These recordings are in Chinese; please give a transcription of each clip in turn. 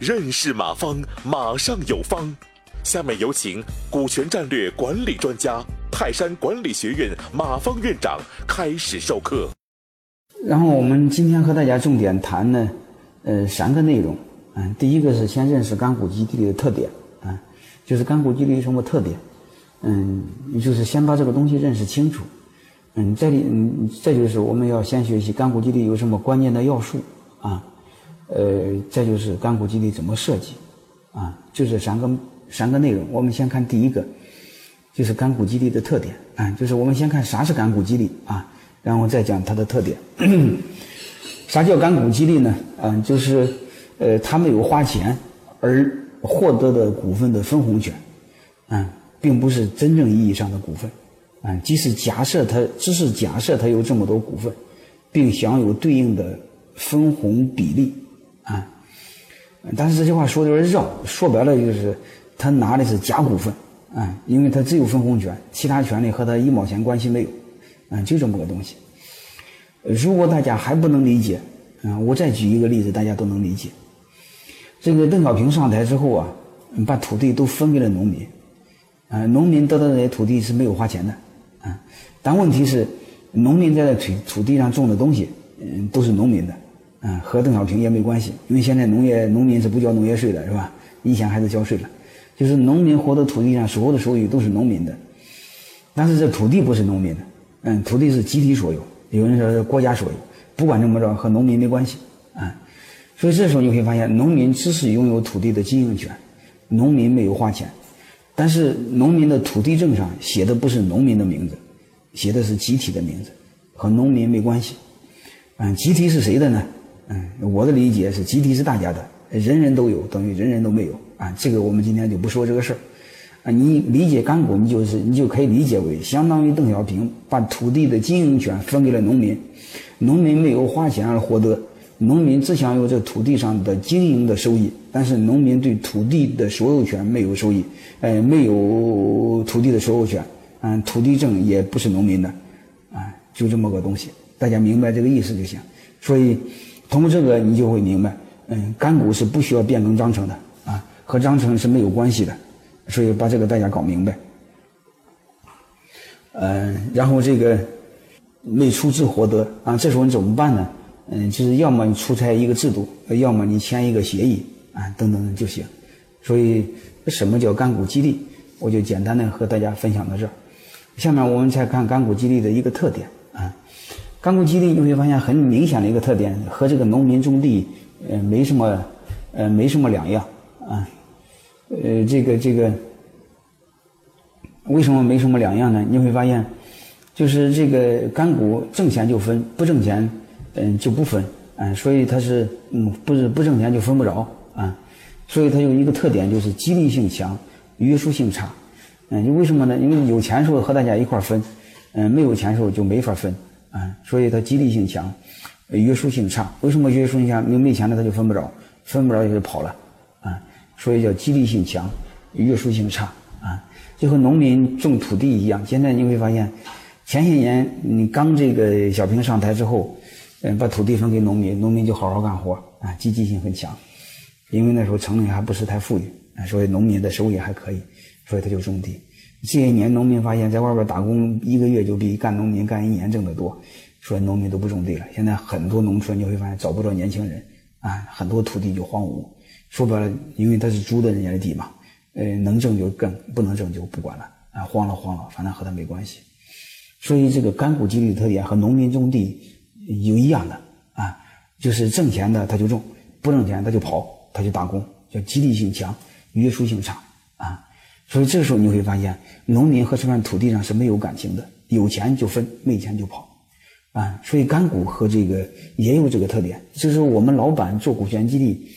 认识马方，马上有方。下面有请股权战略管理专家、泰山管理学院马方院长开始授课。然后我们今天和大家重点谈呢，呃，三个内容。嗯，第一个是先认识干股基地的特点，啊，就是干股基地有什么特点？嗯，就是先把这个东西认识清楚。嗯，这里，嗯，这就是我们要先学习干股基地有什么关键的要素啊，呃，再就是干股基地怎么设计，啊，就这三个三个内容。我们先看第一个，就是干股基地的特点，啊，就是我们先看啥是干股激励啊，然后再讲它的特点。啥叫干股激励呢？嗯，就是。呃，他没有花钱而获得的股份的分红权，啊，并不是真正意义上的股份，啊，即使假设他只是假设他有这么多股份，并享有对应的分红比例，啊，但是这句话说的有点绕，说白了就是他拿的是假股份，啊，因为他只有分红权，其他权利和他一毛钱关系没有，啊，就这么个东西。如果大家还不能理解，啊，我再举一个例子，大家都能理解。这个邓小平上台之后啊，把土地都分给了农民，啊，农民得到这些土地是没有花钱的，啊，但问题是，农民在这土土地上种的东西，嗯，都是农民的，嗯，和邓小平也没关系，因为现在农业农民是不交农业税的，是吧？以前还是交税了，就是农民活的土地上所有的收益都是农民的，但是这土地不是农民的，嗯，土地是集体所有，有人说是国家所有，不管怎么着和农民没关系，啊。所以这时候你会发现，农民只是拥有土地的经营权，农民没有花钱，但是农民的土地证上写的不是农民的名字，写的是集体的名字，和农民没关系。嗯，集体是谁的呢？嗯，我的理解是集体是大家的，人人都有等于人人都没有啊。这个我们今天就不说这个事儿。啊，你理解干股，你就是你就可以理解为相当于邓小平把土地的经营权分给了农民，农民没有花钱而获得。农民只享有这土地上的经营的收益，但是农民对土地的所有权没有收益，呃，没有土地的所有权，嗯，土地证也不是农民的，啊，就这么个东西，大家明白这个意思就行。所以，通过这个你就会明白，嗯，干股是不需要变更章程的，啊，和章程是没有关系的，所以把这个大家搞明白。嗯，然后这个没出资获得啊，这时候你怎么办呢？嗯，就是要么你出台一个制度，要么你签一个协议啊，等等就行。所以，什么叫干股激励？我就简单的和大家分享到这儿。下面我们再看干股激励的一个特点。干股激励你会发现很明显的一个特点，和这个农民种地呃没什么呃没什么两样啊。呃，这个这个为什么没什么两样呢？你会发现，就是这个干股挣钱就分，不挣钱。嗯，就不分，嗯，所以它是，嗯，不是不挣钱就分不着，啊，所以它有一个特点就是激励性强，约束性差，嗯，你为什么呢？因为有钱时候和大家一块分，嗯，没有钱时候就没法分，啊，所以它激励性强，约束性差。为什么约束性强？因为没钱了他就分不着，分不着就跑了，啊，所以叫激励性强，约束性差，啊，就和农民种土地一样。现在你会发现，前些年你刚这个小平上台之后。嗯，把土地分给农民，农民就好好干活啊，积极性很强。因为那时候城里还不是太富裕，所以农民的收益还可以，所以他就种地。这些年农民发现，在外边打工一个月就比干农民干一年挣得多，所以农民都不种地了。现在很多农村你会发现找不着年轻人啊，很多土地就荒芜。说白了，因为他是租的人家的地嘛，呃，能挣就挣，不能挣就不管了啊，荒了荒了，反正和他没关系。所以这个干股激励特点和农民种地。有一样的啊，就是挣钱的他就种，不挣钱他就跑，他就打工，叫激励性强，约束性差。所以这时候你会发现，农民和这片土地上是没有感情的，有钱就分，没钱就跑啊。所以干股和这个也有这个特点，就是我们老板做股权激励，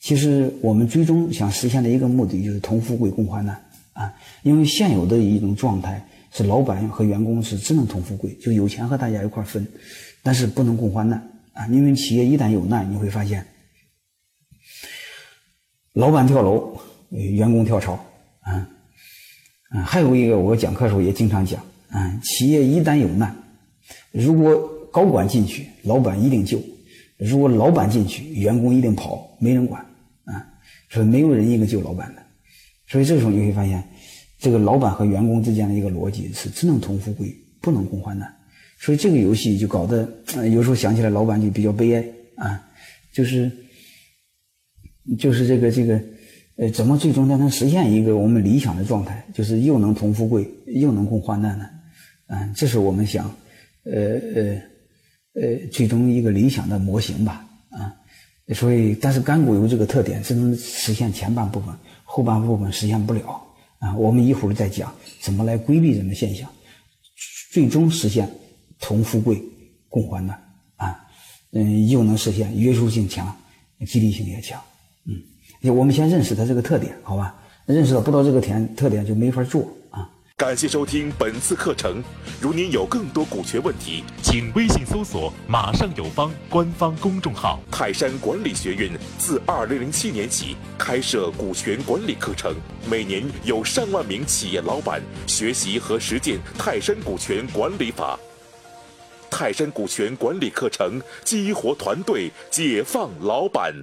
其实我们最终想实现的一个目的就是同富贵共患难啊。因为现有的一种状态是老板和员工是只能同富贵，就有钱和大家一块分。但是不能共患难啊！因为企业一旦有难，你会发现，老板跳楼，员工跳槽啊！啊，还有一个我讲课时候也经常讲啊，企业一旦有难，如果高管进去，老板一定救；如果老板进去，员工一定跑，没人管啊！所以没有人一个救老板的。所以这时候你会发现，这个老板和员工之间的一个逻辑是只能同富贵，不能共患难。所以这个游戏就搞得，有时候想起来老板就比较悲哀啊，就是就是这个这个，呃，怎么最终才能实现一个我们理想的状态，就是又能同富贵，又能共患难呢？啊，这是我们想，呃呃呃，最终一个理想的模型吧，啊，所以但是干股有这个特点，只能实现前半部分，后半部分实现不了啊。我们一会儿再讲怎么来规避这种现象，最终实现。同富贵，共患难啊，嗯，又能实现约束性强，激励性也强，我们先认识它这个特点，好吧？认识到不到这个点特点就没法做啊。感谢收听本次课程。如您有更多股权问题，请微信搜索“马上有方”官方公众号。泰山管理学院自二零零七年起开设股权管理课程，每年有上万名企业老板学习和实践泰山股权管理法。泰山股权管理课程，激活团队，解放老板。